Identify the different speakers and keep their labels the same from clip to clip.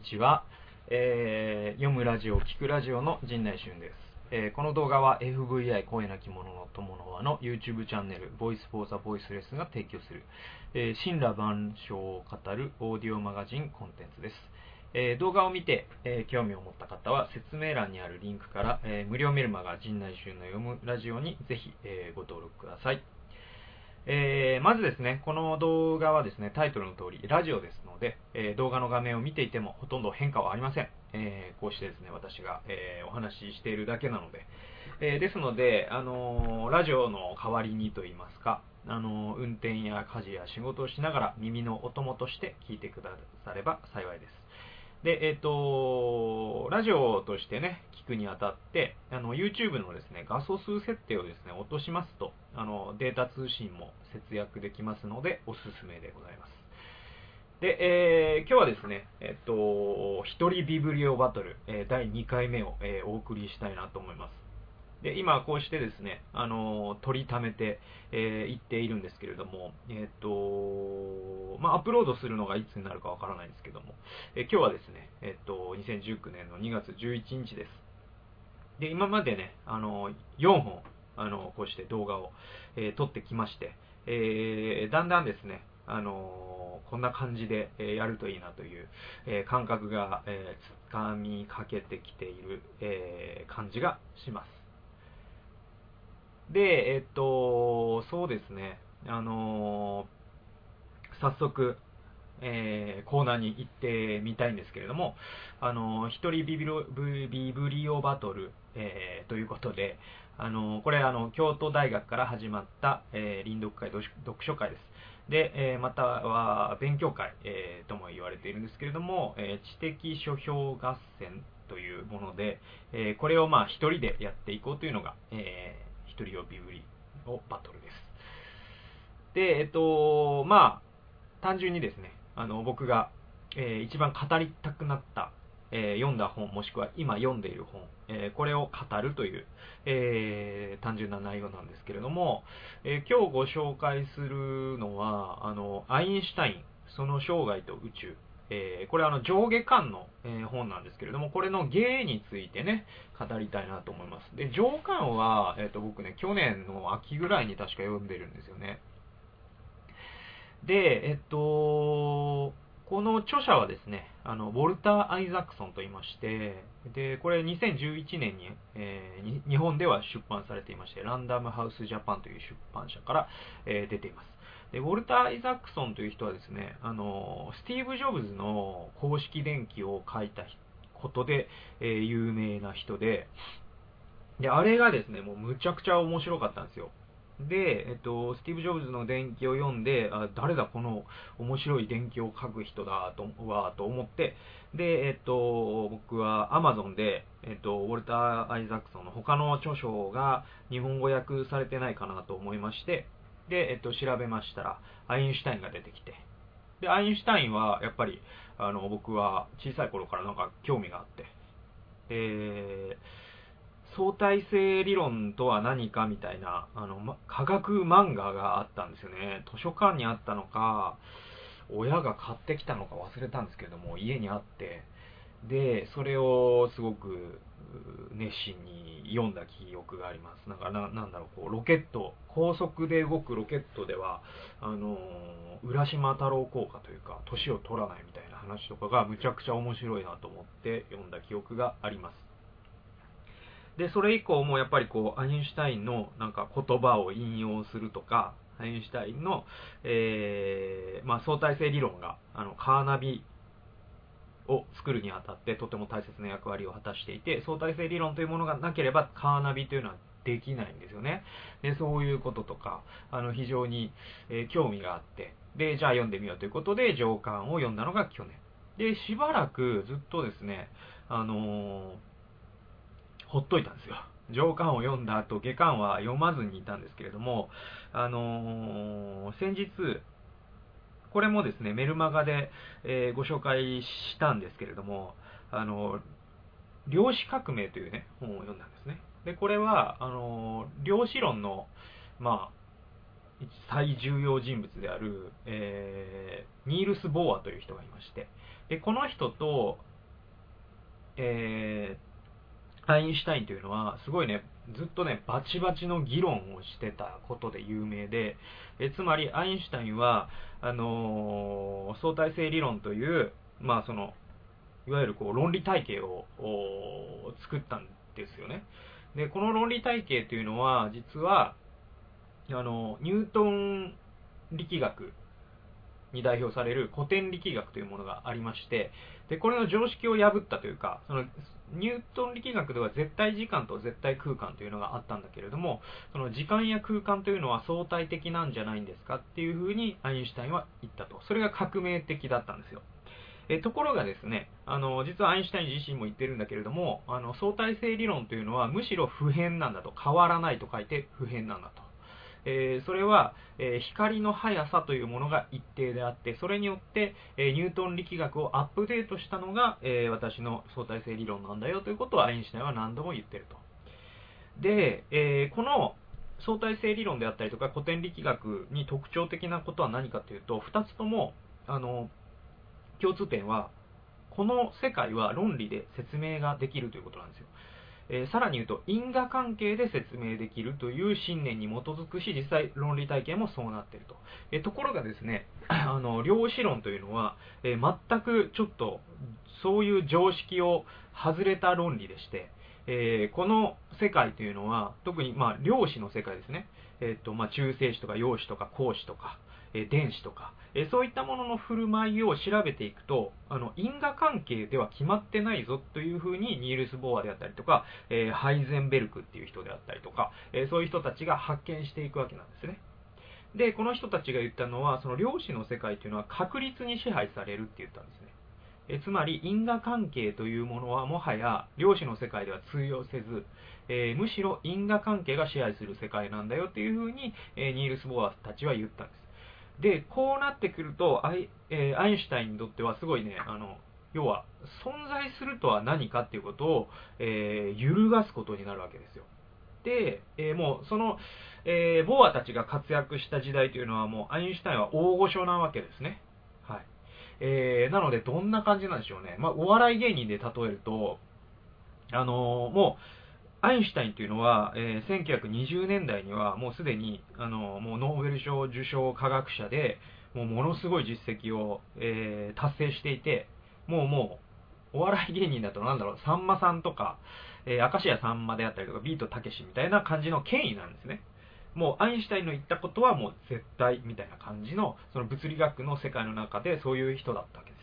Speaker 1: にちは、えー、読むラジオ、聞くラジオの陣内俊です。えー、この動画は FVI 声なき者の友の輪の YouTube チャンネル Voice for the Voiceless が提供する、えー、神羅万象を語るオーディオマガジンコンテンツです。えー、動画を見て、えー、興味を持った方は説明欄にあるリンクから、えー、無料メルマガ陣内俊の読むラジオにぜひ、えご登録ください。えー、まずですね、この動画はですね、タイトルの通り、ラジオですで、えー、動画の画面を見ていてもほとんど変化はありません。えー、こうしてですね、私が、えお話ししているだけなので。えですので、あのラジオの代わりにと言いますか、あの運転や家事や仕事をしながら耳のお供として聞いてくだされば幸いです。で、えっ、と、ラジオとしてね、聞くにあたって、あの、YouTube のですね、画素数設定をですね、落としますと、あの、データ通信も節約できますので、おすすめでございます。で、えー、今日はですね、えっ、と、一人ビブリオバトル、え第2回目を、えお送りしたいなと思います。で、今こうしてですね、あの、取りためて、えー、いっているんですけれども、えっ、と、まあ、アップロードするのがいつになるかわからないんですけども、え、今日はですね、えっ、と、2019年の2月11日です。で、今までね、あの、4本、あの、こうして動画を、え、撮ってきまして、えー、だんだんですね、あのこんな感じで、えやるといいなという、え感覚が、えつかみかけてきている、え感じがします。で、えっと、そうですね、あの、早速、えー、コーナーに行ってみたいんですけれども、あのー、一人ビビロビブリオバトル、えー、ということで、あのこれあの、京都大学から始まった、え臨読会、読書会です。で、えまたは勉強会、えとも言われているんですけれども、え知的書評合戦というもので、えこれをまあ一人でやっていこうというのが、えー一人呼び売りのバトルです。で、えっと、まあ、単純にですね、あの、僕が、えー、一番語りたくなった、えー、読んだ本、もしくは今読んでいる本、えー、これを語るという、え単純な内容なんですけれども、え今日ご紹介するのは、あの、アインシュタイン、その生涯と宇宙え、これあの上下巻の、え、本なんですけれども、これの芸についてね、語りたいなと思います。で、上巻は、えっ、と、僕ね、去年の秋ぐらいに確か読んでるんですよね。で、えっと、著者はですね、あの、ウォルター・アイザクソンと言いまして、で、これ2011年に、えー、日本では出版されていまして、ランダムハウスジャパンという出版社から、えー、出ています。で、ウォルター・アイザックソンという人はですね、あの、スティーブ・ジョブズの公式電気を書いたことで、えー、有名な人で、で、あれがですね、もうむちゃくちゃ面白かったんですよ。で、えっと、スティーブ・ジョブズの伝記を読んで、あ誰だこの面白い伝記を書く人だとはと思って、で、えっと、僕は Amazon で、えっと、ウォルター・アイザックソンの他の著書が日本語訳されてないかなと思いまして、で、えっと、調べましたら、アインシュタインが出てきて、で、アインシュタインは、やっぱり、あの、僕は小さい頃からなんか興味があって、えー、相対性理論とは何かみたいな、あの、ま、科学漫画があったんですよね。図書館にあったのか、親が買ってきたのか忘れたんですけども、家にあって、で、それをすごく熱心に読んだ記憶があります。なんかな、なんだろう、こう、ロケット、高速で動くロケットでは、あの浦島太郎効果というか、年を取らないみたいな話とかがむちゃくちゃ面白いなと思って読んだ記憶があります。で、それ以降もやっぱりこう、アインシュタインのなんか言葉を引用するとか、アインシュタインの、えー、まあ、相対性理論が、あの、カーナビを作るにあたってとても大切な役割を果たしていて、相対性理論というものがなければカーナビというのはできないんですよね。で、そういうこととか、あの、非常に、えー、興味があって、で、じゃあ読んでみようということで、上巻を読んだのが去年。で、しばらくずっとですね、あのー、ほっといたんですよ。上巻を読んだ後、下巻は読まずにいたんですけれども、あのー、先日、これもですね、メルマガで、えー、ご紹介したんですけれども、あの、量子革命というね、本を読んだんですね。で、これは、あの、量子論の、まあ、最重要人物である、え、ニールス・ボーアという人がいまして、で、この人と、えー、アインシュタインというのは、すごいね、ずっとね、バチバチの議論をしてたことで有名で、えつまり、アインシュタインは、あのー、相対性理論という、まあ、その、いわゆるこう論理体系を作ったんですよね。で、この論理体系というのは、実は、あの、ニュートン力学に代表される古典力学というものがありまして、で、これの常識を破ったというか、その、ニュートン力学では絶対時間と絶対空間というのがあったんだけれども、その時間や空間というのは相対的なんじゃないんですかっていうふうにアインシュタインは言ったと。それが革命的だったんですよ。えところがですね、あの、実はアインシュタイン自身も言ってるんだけれども、あの、相対性理論というのはむしろ普遍なんだと、変わらないと書いて普遍なんだと。えー、それは、えー、光の速さというものが一定であって、それによって、え、ニュートン力学をアップデートしたのが、え私の相対性理論なんだよということをアインシュタインは何度も言ってると。で、えこの相対性理論であったりとか古典力学に特徴的なことは何かというと、2つとも、あの、共通点は、この世界は論理で説明ができるということなんですよ。えー、さらに言うと、因果関係で説明できるという信念に基づくし、実際論理体系もそうなっていると。えー、ところがですね、あの、量子論というのは、えー、全くちょっと、そういう常識を外れた論理でして、えこの世界というのは、特に、まあ、量子の世界ですね。えっ、と、まあ、中性子とか陽子とか光子とか、え電子とか、えそういったものの振る舞いを調べていくと、あの、因果関係では決まってないぞというふうに、ニールス・ボーアであったりとか、えハイゼンベルクっていう人であったりとか、えそういう人たちが発見していくわけなんですね。で、この人たちが言ったのは、その量子の世界というのは確率に支配されるって言ったんですね。えつまり因果関係というものはもはや量子の世界では通用せず、えー、むしろ因果関係が支配する世界なんだよっていうふうに、えー、ニールス・ボアたちは言ったんです。で、こうなってくると、アイ,、えー、アインシュタインにとってはすごいね、あの、要は、存在するとは何かっていうことを、えー、揺るがすことになるわけですよ。で、えー、もう、その、えー、ボアたちが活躍した時代というのはもう、アインシュタインは大御所なわけですね。はい。えー、なので、どんな感じなんでしょうね。まあ、お笑い芸人で例えると、あの、もう、アインシュタインというのは、えー、1920年代にはもうすでにあのもうノーベル賞受賞科学者でもうものすごい実績を、えー、達成していてもうもうお笑い芸人だとなんだろうさんまさんとか、えー、明石家さんまであったりとかビートたけしみたいな感じの権威なんですね。もうアインシュタインの言ったことはもう絶対みたいな感じのその物理学の世界の中でそういう人だったわけです。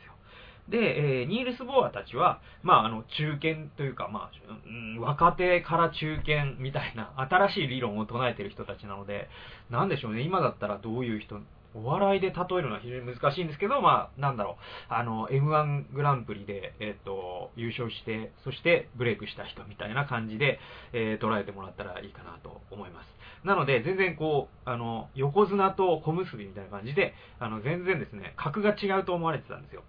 Speaker 1: で、えー、ニールス・ボアたちは、まあ、あの、中堅というか、まあ、うん、若手から中堅みたいな、新しい理論を唱えてる人たちなので、なんでしょうね、今だったらどういう人、お笑いで例えるのは非常に難しいんですけど、まあ、なんだろう、あの、M1 グランプリで、えっ、ー、と、優勝して、そしてブレイクした人みたいな感じで、えー、捉えてもらったらいいかなと思います。なので、全然こう、あの、横綱と小結みたいな感じで、あの、全然ですね、格が違うと思われてたんですよ。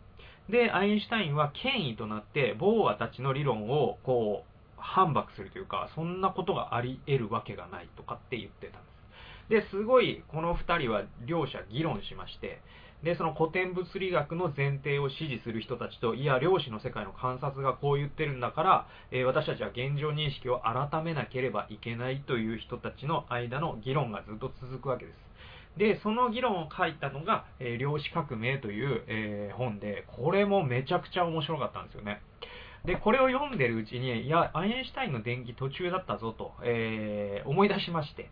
Speaker 1: で、アインシュタインは権威となって、ボーアたちの理論を、こう、反駁するというか、そんなことがあり得るわけがないとかって言ってたんです。で、すごい、この2人は両者議論しまして、で、その古典物理学の前提を支持する人たちと、いや、量子の世界の観察がこう言ってるんだから、えー、私たちは現状認識を改めなければいけないという人たちの間の議論がずっと続くわけです。で、その議論を書いたのが、えー、量子革命という、えー、本で、これもめちゃくちゃ面白かったんですよね。で、これを読んでるうちに、いや、アインシュタインの電気途中だったぞと、えー、思い出しまして、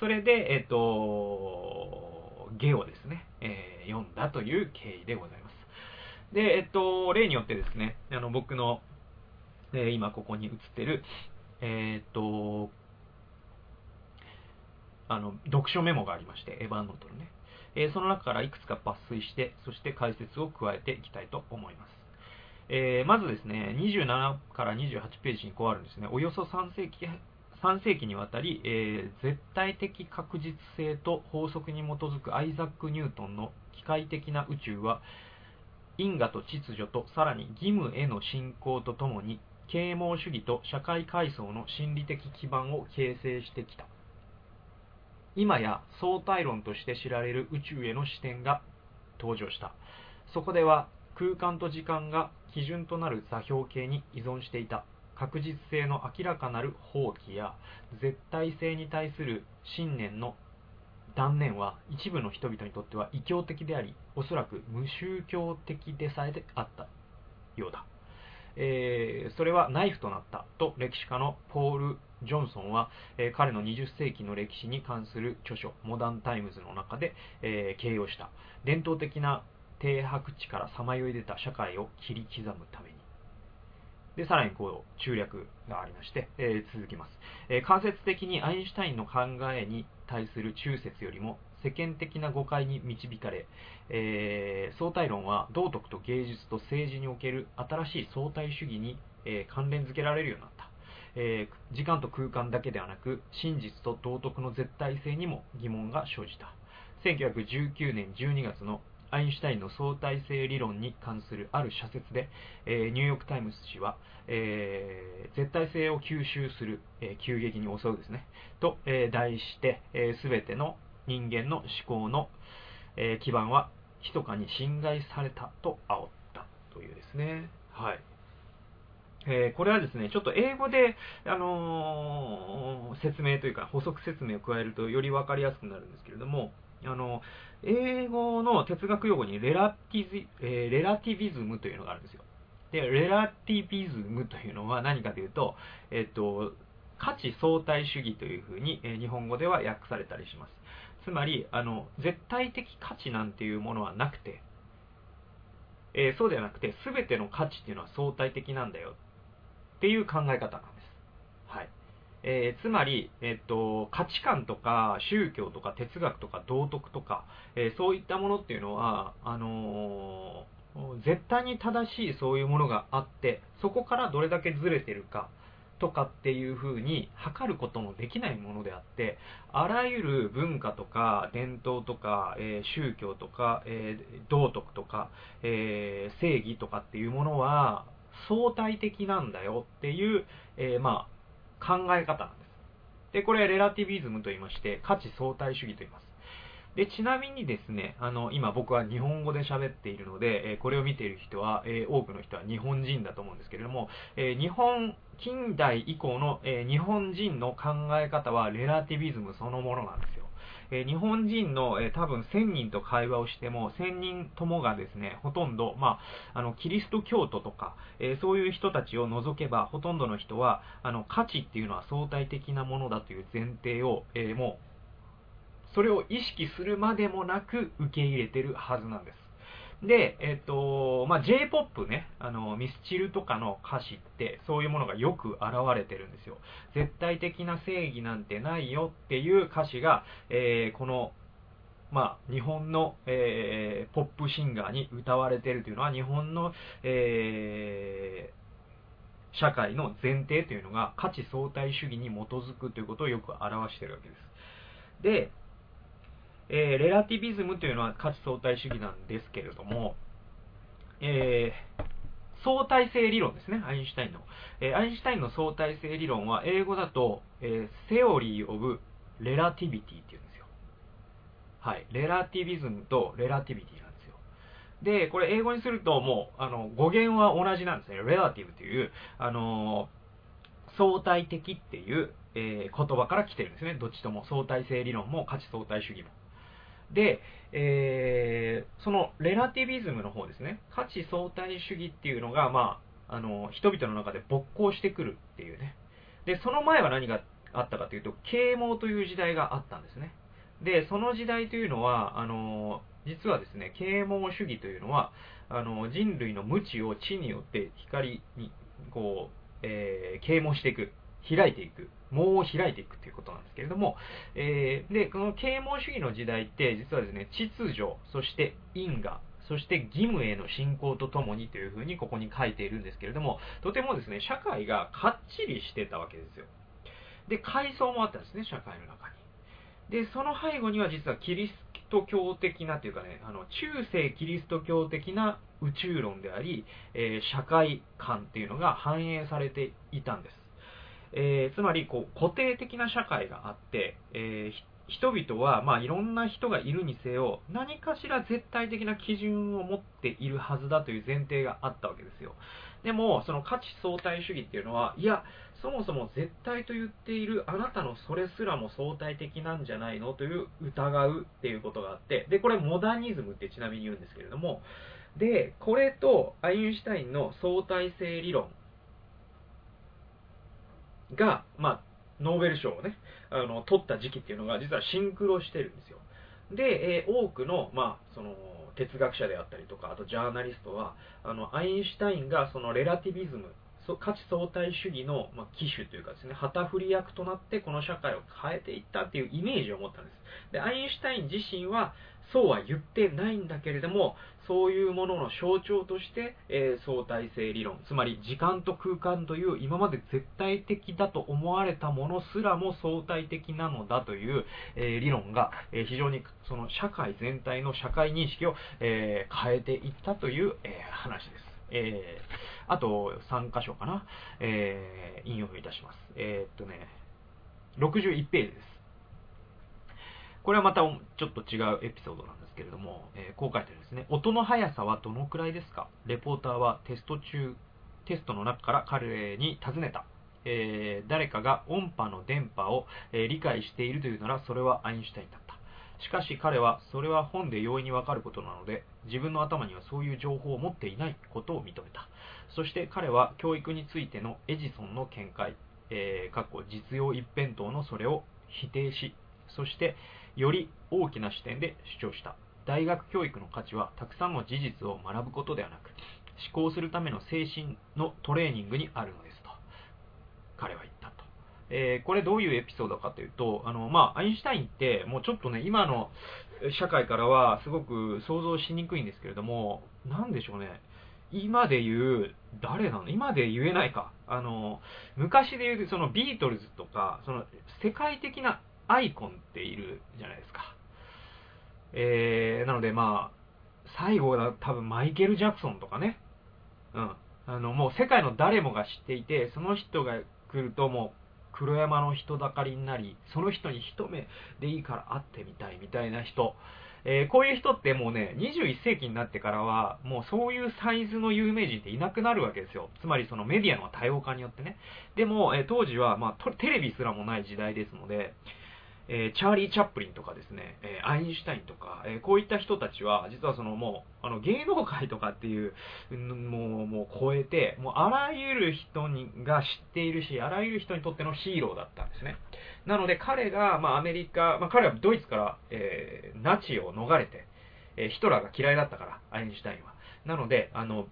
Speaker 1: それで、えっ、と、ゲをですね、え読んだという経緯でございます。で、えっと、例によってですね、あの、僕の、え今ここに映ってる、えっと、あの、読書メモがありまして、エヴァンノートのね。えー、その中からいくつか抜粋して、そして解説を加えていきたいと思います。えー、まずですね、27から28ページにこうあるんですね。およそ3世紀、3世紀にわたり、えー、絶対的確実性と法則に基づくアイザック・ニュートンの機械的な宇宙は、因果と秩序とさらに義務への信仰とともに啓蒙主義と社会階層の心理的基盤を形成してきた。今や相対論として知られる宇宙への視点が登場した。そこでは空間と時間が基準となる座標系に依存していた確実性の明らかなる放棄や絶対性に対する信念の概念は一部の人々にとっては異教的でありおそらく無宗教的でさえであったようだ、えー、それはナイフとなったと歴史家のポール・ジョンソンは、えー、彼の20世紀の歴史に関する著書「モダン・タイムズ」の中で、えー、形容した。伝統的な停泊地からさまよい出た社会を切り刻むために。で、さらにこう、中略がありまして、えー、続きます、え、間接的にアインシュタインの考えに対する中説よりも世間的な誤解に導かれ、えー、相対論は道徳と芸術と政治における新しい相対主義に、えー、関連づけられるようになった。えー、時間と空間だけではなく、真実と道徳の絶対性にも疑問が生じた。1919年12月のアインシュタインの相対性理論に関するある社説で、えー、ニューヨーク・タイムズ紙は、えー、絶対性を吸収する、えー、急激に襲うですね、と、え題して、す、べ、ての人間の思考の、え基盤は密かに侵害されたと煽ったというですね。はい。えー、これはですね、ちょっと英語で、あのー、説明というか補足説明を加えるとより分かりやすくなるんですけれども、あの、英語の哲学用語に relatis、え、 relativism というのがあるんですよ。で、レラティビズムというのは何かというと、えっと、価値相対主義というふうに、え、日本語では訳されたりします。つまり、あの、絶対的価値なんていうものはなくて、えー、そうではなくて、すべての価値っていうのは相対的なんだよっていう考え方なんです。はい。えー、つまり、えっと、価値観とか宗教とか哲学とか道徳とか、えー、そういったものっていうのは、あの、絶対に正しいそういうものがあって、そこからどれだけずれてるかとかっていうふうに測ることのできないものであって、あらゆる文化とか伝統とか、え宗教とか、え道徳とか、え正義とかっていうものは相対的なんだよっていう、えまあ、考え方なんです。で、これレラティビズムと言いまして、価値相対主義と言います。で、ちなみにですね、あの、今僕は日本語で喋っているので、えこれを見ている人は、え多くの人は日本人だと思うんですけれども、え日本、近代以降の、え日本人の考え方はレラティビズムそのものなんですよ。え日本人の、え多分1000人と会話をしても、1000人ともがですね、ほとんど、まあ、あの、キリスト教徒とか、えそういう人たちを除けば、ほとんどの人は、あの、価値っていうのは相対的なものだという前提を、えもう、それを意識するまでもなく受け入れてるはずなんです。で、えっ、と、まあ、J-POP ね、あの、ミスチルとかの歌詞って、そういうものがよく現れてるんですよ。絶対的な正義なんてないよっていう歌詞が、えー、この、まあ、日本の、えー、ポップシンガーに歌われてるというのは、日本の、えー、社会の前提というのが価値相対主義に基づくということをよく表しているわけです。で、えー、 relativism というのは価値相対主義なんですけれども、えー、相対性理論ですね、アインシュタインの。えー、アインシュタインの相対性理論は英語だと、えー、 theory of relativity っていうんですよ。はい。 relativism と relativity なんですよ。で、これ英語にするともう、あの、語源は同じなんですね。 relative という、あの相対的っていう、え、言葉から来てるんですね。どっちとも相対性理論も価値相対主義も。で、えー、そのレラティビズムの方ですね、価値相対主義っていうのが、まあ、あの人々の中で勃興してくるっていうね。で、その前は何があったかというと、啓蒙という時代があったんですね。で、その時代というのは、あの実はですね、啓蒙主義というのは、あの人類の無知を知によって光に、こう、えー、啓蒙していく。開いていく、網を開いていくということなんですけれども、えー、で、この啓蒙主義の時代って、実はですね、秩序、そして因果、そして義務への信仰とともにというふうにここに書いているんですけれども、とてもですね、社会がかっちりしてたわけですよ。で、階層もあったんですね、社会の中に。で、その背後には実はキリスト教的なというかね、あの中世キリスト教的な宇宙論であり、えー、社会観っていうのが反映されていたんです。えー、つまりこう固定的な社会があって、えー、人々は、まあ、いろんな人がいるにせよ、何かしら絶対的な基準を持っているはずだという前提があったわけですよ。でも、その価値相対主義っていうのは、いや、そもそも絶対と言っているあなたのそれすらも相対的なんじゃないのという疑うっていうことがあって、で、これモダニズムってちなみに言うんですけれども、で、これとアインシュタインの相対性理論が、まあ、ノーベル賞をね、あの、取った時期っていうのが実はシンクロしてるんですよ。で、えー、多くの、まあ、その、哲学者であったりとか、あとジャーナリストは、あの、アインシュタインがそのレラティビズム、価値相対主義の、まあ、機種というかですね、旗振り役となってこの社会を変えていったっていうイメージを持ったんです。で、アインシュタイン自身はそうは言ってないんだけれども、そういうものの象徴として、えー、相対性理論、つまり時間と空間という今まで絶対的だと思われたものすらも相対的なのだという、えー、理論が、えー、非常にその社会全体の社会認識を、え変えていったという、え話です。えあと3箇所かな、え引用いたします。えっとね、61ページです。これはまたちょっと違うエピソードなんですけれども、えー、こう書いてあるんですね。音の速さはどのくらいですか？レポーターはテスト中、テストの中から彼に尋ねた。えー、誰かが音波の電波を、えー、理解しているというならそれはアインシュタインだった。しかし彼はそれは本で容易にわかることなので自分の頭にはそういう情報を持っていないことを認めた。そして彼は教育についてのエジソンの見解、えー、実用一辺倒のそれを否定し、そしてより大きな視点で主張した。大学教育の価値はたくさんの事実を学ぶことではなく、思考するための精神のトレーニングにあるのですと、彼は言ったと。えー、これどういうエピソードかというと、あの、まあ、アインシュタインってもうちょっとね、今の社会からはすごく想像しにくいんですけれども、なんでしょうね。今で言う、誰なの？今で言えないか。あの、昔で言う、そのビートルズとか、その世界的なアイコンっているじゃないですか。えー、なのでまあ、最後は多分マイケル・ジャクソンとかね。うん。あの、もう世界の誰もが知っていて、その人が来るともう、黒山の人だかりになり、その人に一目でいいから会ってみたいみたいな人。えー、こういう人ってもうね、21世紀になってからは、もうそういうサイズの有名人っていなくなるわけですよ。つまりそのメディアの多様化によってね。でも、えー、当時は、まあ、テレビすらもない時代ですので、えー、チャーリー・チャップリンとかですね、えー、アインシュタインとか、えー、こういった人たちは、実はそのもう、あの芸能界とかっていう、もう、もう超えて、もうあらゆる人にが知っているし、あらゆる人にとってのヒーローだったんですね。なので彼が、まあアメリカ、まあ彼はドイツから、えー、ナチを逃れて、え、ヒトラーが嫌いだったから、アインシュタインは。なので、あの、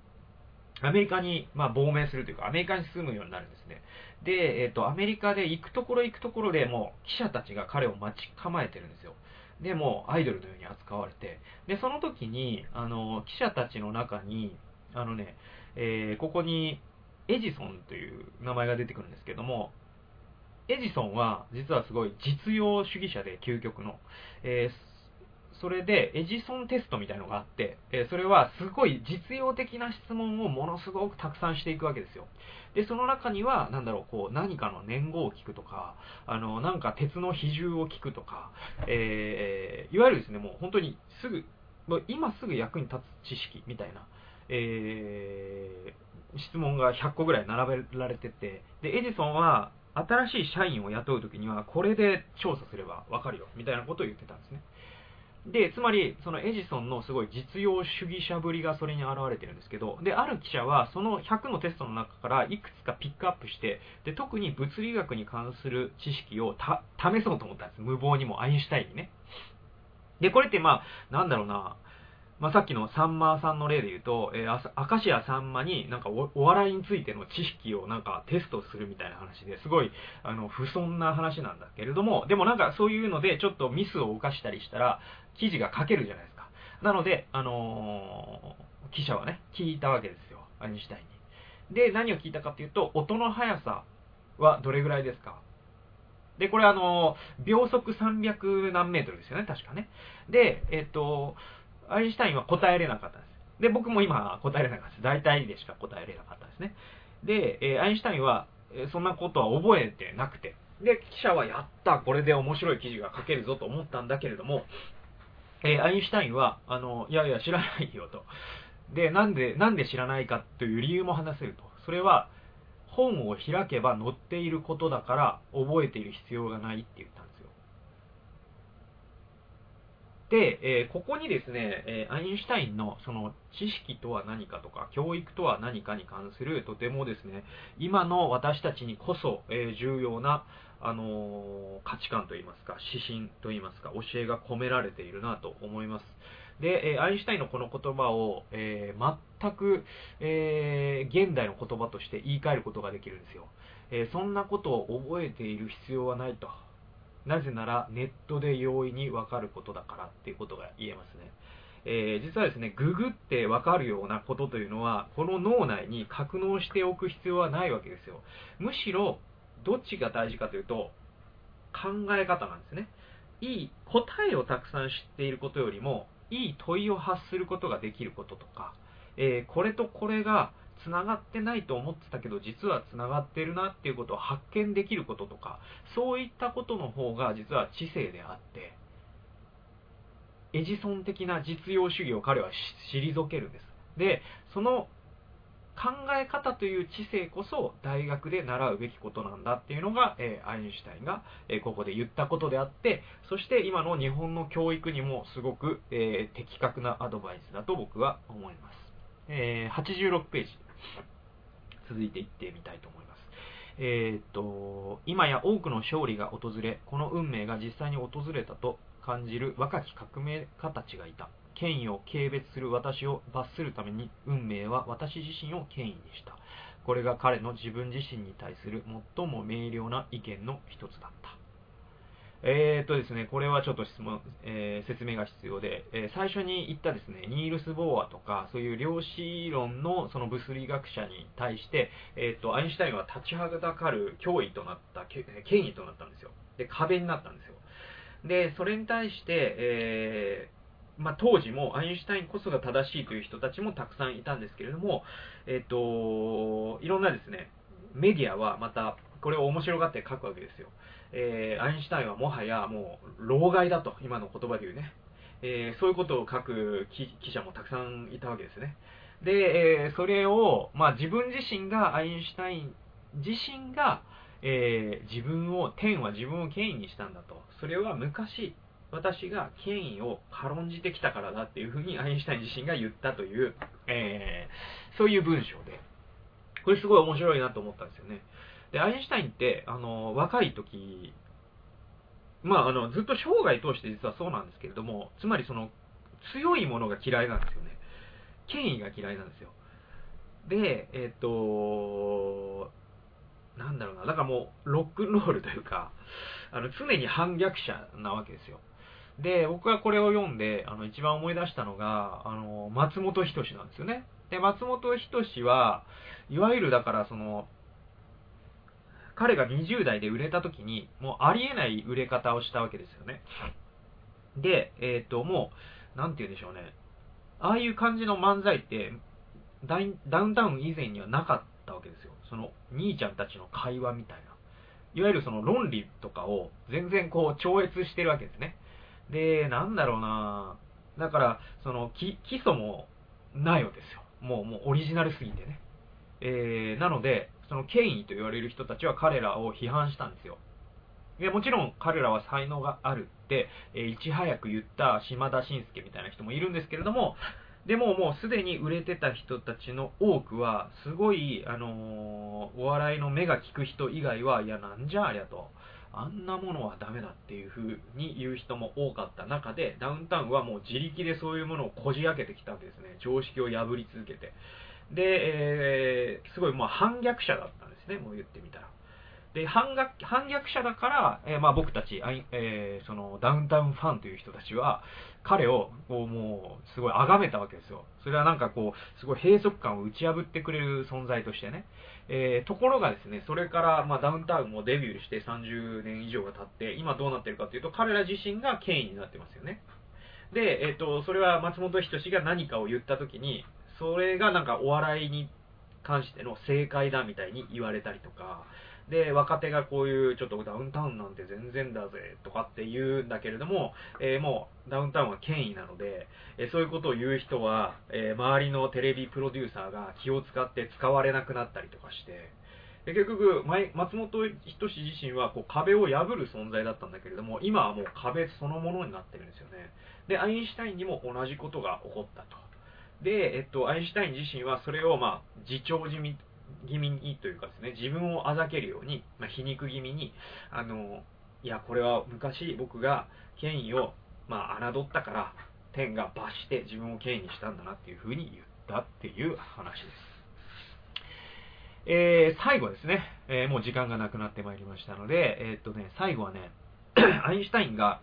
Speaker 1: アメリカに、まあ、亡命するというか、アメリカに住むようになるんですね。で、えっ、ー、と、アメリカで行くところ行くところでもう記者たちが彼を待ち構えてるんですよ。で、もアイドルのように扱われて、で、その時に、あの、記者たちの中に、あのね、えー、ここにエジソンという名前が出てくるんですけども、エジソンは実はすごい実用主義者で究極の、えーそれでエジソンテストみたいのがあって、えそれはすごい実用的な質問をものすごくたくさんしていくわけですよ。で、その中には、なんだろう、こう、何かの年号を聞くとか、あの、なんか鉄の比重を聞くとか、えー、いわゆるですね、もう本当にすぐ、今すぐ役に立つ知識みたいな、えー、質問が100個ぐらい並べられてて、で、エジソンは、新しい社員を雇うときには、これで調査すればわかるよ、みたいなことを言ってたんですね。で、つまり、そのエジソンのすごい実用主義者ぶりがそれに現れてるんですけど、で、ある記者はその100のテストの中からいくつかピックアップして、で、特に物理学に関する知識を試そうと思ったんです。無謀にもアインシュタインにね。で、これってまあ、なんだろうな、まあ、さっきのサンマーさんの例で言うと、えー、アシアサンマになんかお笑いについての知識をなんかテストするみたいな話ですごい、あの、不遜な話なんだけれども、でもなんかそういうのでちょっとミスを犯したりしたら、記事が書けるじゃないですか。なので、あのー、記者はね、聞いたわけですよ。アインシュタインに。で、何を聞いたかっていうと、音の速さはどれぐらいですかで、これあのー、秒速300何メートルですよね、確かね。で、えっと、アインシュタインは答えれなかったんです。で、僕も今答えれなかったです。大体でしか答えれなかったですね。で、え、アインシュタインは、えそんなことは覚えてなくて、で、記者はやった、これで面白い記事が書けるぞと思ったんだけれども、えー、アインシュタインは、あの、いやいや、知らないよと。で、なんで、なんで知らないかという理由も話せると。それは、本を開けば載っていることだから覚えている必要がないって言ったんですよ。で、えー、ここにですね、えー、アインシュタインのその知識とは何かとか、教育とは何かに関するとてもですね、今の私たちにこそ、えー、重要な、あの価値観といいますか、指針といいますか、教えが込められているなと思います。で、えアインシュタインのこの言葉を、えー、全く、えー、現代の言葉として言い換えることができるんですよ。えそんなことを覚えている必要はないと。なぜならネットで容易にわかることだからっていうことが言えますね。え、実はですね、ググってわかるようなことというのは、この脳内に格納しておく必要はないわけですよ。むしろ、どっちが大事かというと、考え方なんですね。いい答えをたくさん知っていることよりも、いい問いを発することができることとか、えー、これとこれがつながってないと思ってたけど実はつながってるなっていうことを発見できることとかそういったことの方が実は知性であってエジソン的な実用主義を彼は退けるんですでその考え方という知性こそ大学で習うべきことなんだっていうのが、えー、アインシュタインが、えー、ここで言ったことであってそして今の日本の教育にもすごく、えー、的確なアドバイスだと僕は思います、え86ページ。続いていってみたいと思います。えっと今や多くの勝利が訪れこの運命が実際に訪れたと感じる若き革命家たちがいた。権威を軽蔑する私を罰するために運命は私自身を権威にした。これが彼の自分自身に対する最も明瞭な意見の一つだった。えー、っとですね、これはちょっと質問、えー、説明が必要で、えー、最初に言ったですね、ニールス・ボーアとか、そういう量子論のその物理学者に対して、えっと、アインシュタインは立ちはだかる脅威となった、権威となったんですよ。で、壁になったんですよ。で、それに対して、えまあ、当時もアインシュタインこそが正しいという人たちもたくさんいたんですけれども、えっ、と、いろんなですね、メディアはまたこれを面白がって書くわけですよ。えー、アインシュタインはもはやもう老害だと、今の言葉で言うね。えー、そういうことを書く記者もたくさんいたわけですね。で、えー、それを、まあ、自分自身が、アインシュタイン自身が、えー、自分を、天は自分を権威にしたんだと。それは昔、私が権威を軽んじてきたからだっていうふうにアインシュタイン自身が言ったという、えー、そういう文章で、これすごい面白いなと思ったんですよね。で、アインシュタインって、あの、若い時、まあ、あの、ずっと生涯通して実はそうなんですけれども、つまりその、強いものが嫌いなんですよね。権威が嫌いなんですよ。で、えっ、ー、と、なんだろうな、だからもう、ロックンロールというか、あの、常に反逆者なわけですよ。で、僕がこれを読んで、あの、一番思い出したのが、あの、松本人志なんですよね。で、松本人志は、いわゆるだからその、彼が20代で売れた時に、もうありえない売れ方をしたわけですよね。で、えっ、ー、と、もう、なんて言うんでしょうね。ああいう感じの漫才って、ダウンタウン以前にはなかったわけですよ。その、兄ちゃんたちの会話みたいな。いわゆるその論理とかを全然こう超越してるわけですね。で、なんだろうなだから、その基、礎もないわけですよ。もう、もうオリジナルすぎてね。えー、なので、その権威と言われる人たちは彼らを批判したんですよ。でもちろん彼らは才能があるって、えー、いち早く言った島田紳介みたいな人もいるんですけれども、でももうすでに売れてた人たちの多くは、すごい、あのー、お笑いの目が利く人以外は、いや、なんじゃありゃと。あんなものはダメだっていう風に言う人も多かった中で、ダウンタウンはもう自力でそういうものをこじ開けてきたわけですね。常識を破り続けて。で、えー、すごいもう反逆者だったんですね、もう言ってみたら。で、反逆反逆者だから、えー、まあ僕たち、えー、そのダウンタウンファンという人たちは、彼をこうもうすごい崇めたわけですよ。それはなんかこう、すごい閉塞感を打ち破ってくれる存在としてね。えー、ところがですね、それから、まあ、ダウンタウンもデビューして30年以上が経って、今どうなってるかというと、彼ら自身が権威になってますよね。で、え、ー、と、それは松本人志が何かを言ったときに、それがなんかお笑いに関しての正解だみたいに言われたりとか、で、若手がこういうちょっとダウンタウンなんて全然だぜとかって言うんだけれども、えー、もうダウンタウンは権威なので、えー、そういうことを言う人は、えー、周りのテレビプロデューサーが気を使って使われなくなったりとかして、で結局、松本人志自身はこう壁を破る存在だったんだけれども、今はもう壁そのものになってるんですよね。で、アインシュタインにも同じことが起こったと。で、えっと、アインシュタイン自身はそれを、まあ、自重気味気味にというかですね、自分をあざけるように、まあ、皮肉気味に、あの、いや、これは昔僕が権威を、まあ、侮ったから、天が罰して自分を権威にしたんだなっていうふうに言ったっていう話です。えー、最後ですね、えー、もう時間がなくなってまいりましたので、えー、っとね、最後はね、アインシュタインが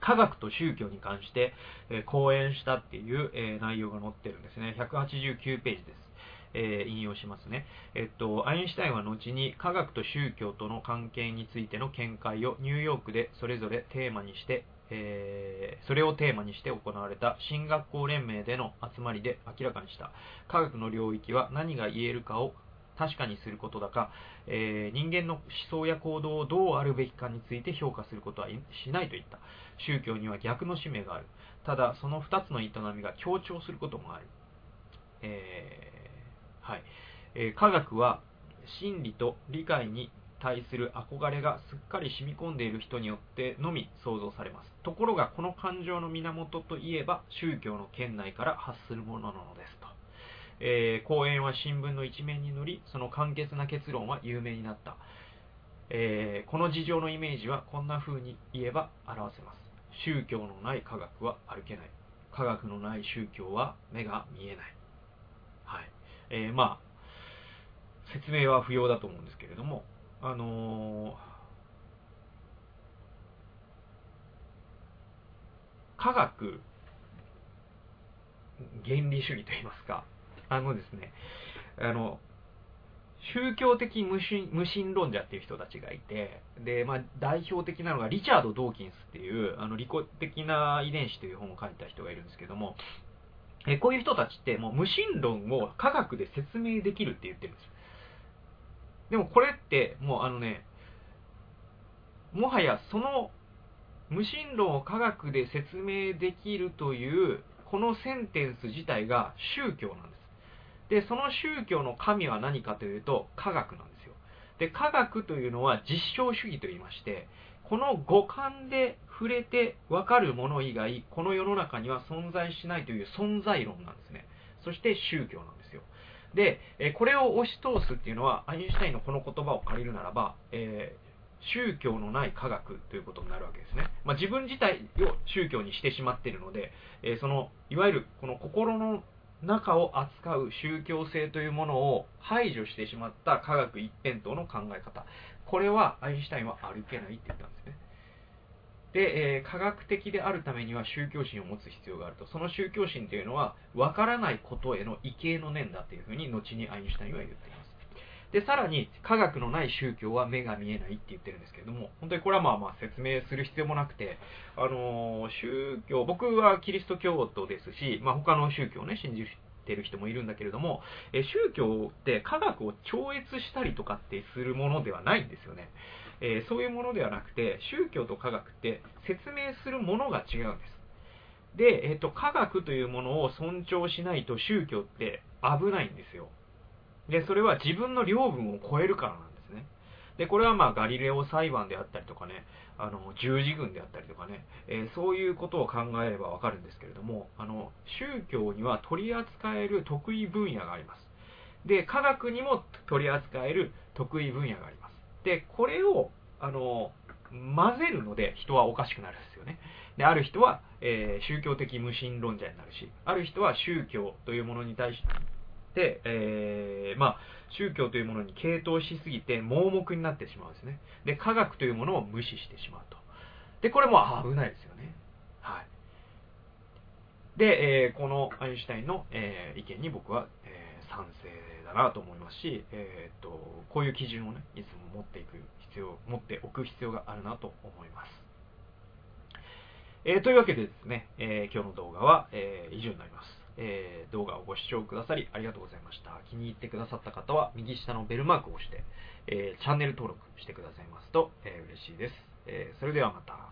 Speaker 1: 科学と宗教に関して、え講演したっていう、え内容が載ってるんですね。189ページです。えー、引用しますね。えっと、アインシュタインは後に科学と宗教との関係についての見解をニューヨークでそれぞれテーマにして、えー、それをテーマにして行われた新学校連盟での集まりで明らかにした。科学の領域は何が言えるかを確かにすることだか、えー、人間の思想や行動をどうあるべきかについて評価することはしないといった。宗教には逆の使命がある。ただその2つの営みが強調することもある、えはい。えー、科学は真理と理解に対する憧れがすっかり染み込んでいる人によってのみ想像されます。ところが、この感情の源といえば、宗教の圏内から発するものなのですと。えー、講演は新聞の一面に載り、その簡潔な結論は有名になった。えー、この事情のイメージはこんな風に言えば表せます。宗教のない科学は歩けない。科学のない宗教は目が見えない。えー、まあ、説明は不要だと思うんですけれども、あのー、科学原理主義といいますか、あのですね、あの、宗教的無神無神論者っていう人たちがいて、で、まあ、代表的なのがリチャード・ドーキンスっていう、あの、利己的な遺伝子という本を書いた人がいるんですけども、えこういう人たちってもう無神論を科学で説明できるって言ってるんです。でもこれってもうあのね、もはやその無神論を科学で説明できるというこのセンテンス自体が宗教なんです。で、その宗教の神は何かというと科学なんですよ。で、科学というのは実証主義と言いまして、この五感で触れて分かるもの以外、この世の中には存在しないという存在論なんですね。そして宗教なんですよ。で、これを押し通すっていうのは、アインシュタインのこの言葉を借りるならば、えー、宗教のない科学ということになるわけですね。まあ、自分自体を宗教にしてしまっているので、えー、その、いわゆるこの心の中を扱う宗教性というものを排除してしまった科学一辺倒の考え方。これはアインシュタインは歩けないって言ったんですね。で、えー、科学的であるためには宗教心を持つ必要があると。その宗教心というのは、わからないことへの畏敬の念だというふうに、後にアインシュタインは言っています。で、さらに、科学のない宗教は目が見えないって言ってるんですけれども、本当にこれはまあまあ説明する必要もなくて、あのー、宗教、僕はキリスト教徒ですし、まあ他の宗教をね、信じるてる人もいるんだけれども、え宗教って科学を超越したりとかってするものではないんですよね。えー、そういうものではなくて、宗教と科学って説明するものが違うんです。で、えっ、と、科学というものを尊重しないと宗教って危ないんですよ。で、それは自分の領分を超えるからなんです。で、これはまあガリレオ裁判であったりとかね、あの、十字軍であったりとかね、えー、そういうことを考えればわかるんですけれども、あの、宗教には取り扱える得意分野があります。で、科学にも取り扱える得意分野があります。で、これを、あの、混ぜるので人はおかしくなるんですよね。で、ある人は、えー、宗教的無神論者になるし、ある人は宗教というものに対して、えー、まあ、宗教というものに傾倒しすぎて盲目になってしまうんですね。で、科学というものを無視してしまうと。で、これも危ないですよね。はい。で、えー、このアインシュタインの、えー、意見に僕は、えー、賛成だなと思いますし、え、っと、こういう基準をね、いつも持っていく必要、持っておく必要があるなと思います。え、というわけでですね、え、今日の動画は、え、以上になります。えー、動画をご視聴くださりありがとうございました。気に入ってくださった方は右下のベルマークを押して、えー、チャンネル登録してくださいますと、えー、嬉しいです。えそれではまた。は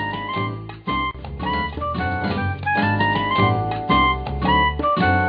Speaker 1: い